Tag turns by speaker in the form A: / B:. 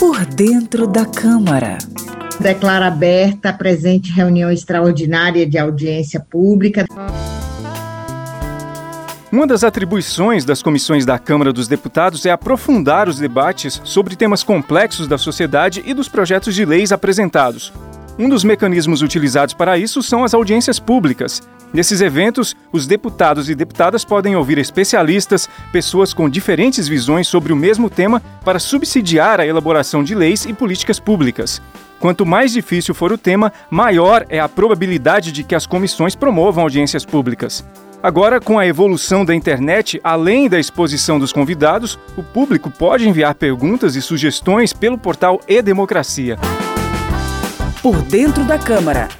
A: Por dentro da Câmara.
B: Declara aberta a presente reunião extraordinária de audiência pública.
C: Uma das atribuições das comissões da Câmara dos Deputados é aprofundar os debates sobre temas complexos da sociedade e dos projetos de leis apresentados. Um dos mecanismos utilizados para isso são as audiências públicas. Nesses eventos, os deputados e deputadas podem ouvir especialistas, pessoas com diferentes visões sobre o mesmo tema, para subsidiar a elaboração de leis e políticas públicas. Quanto mais difícil for o tema, maior é a probabilidade de que as comissões promovam audiências públicas. Agora, com a evolução da internet, além da exposição dos convidados, o público pode enviar perguntas e sugestões pelo portal e-democracia.
A: Por dentro da Câmara.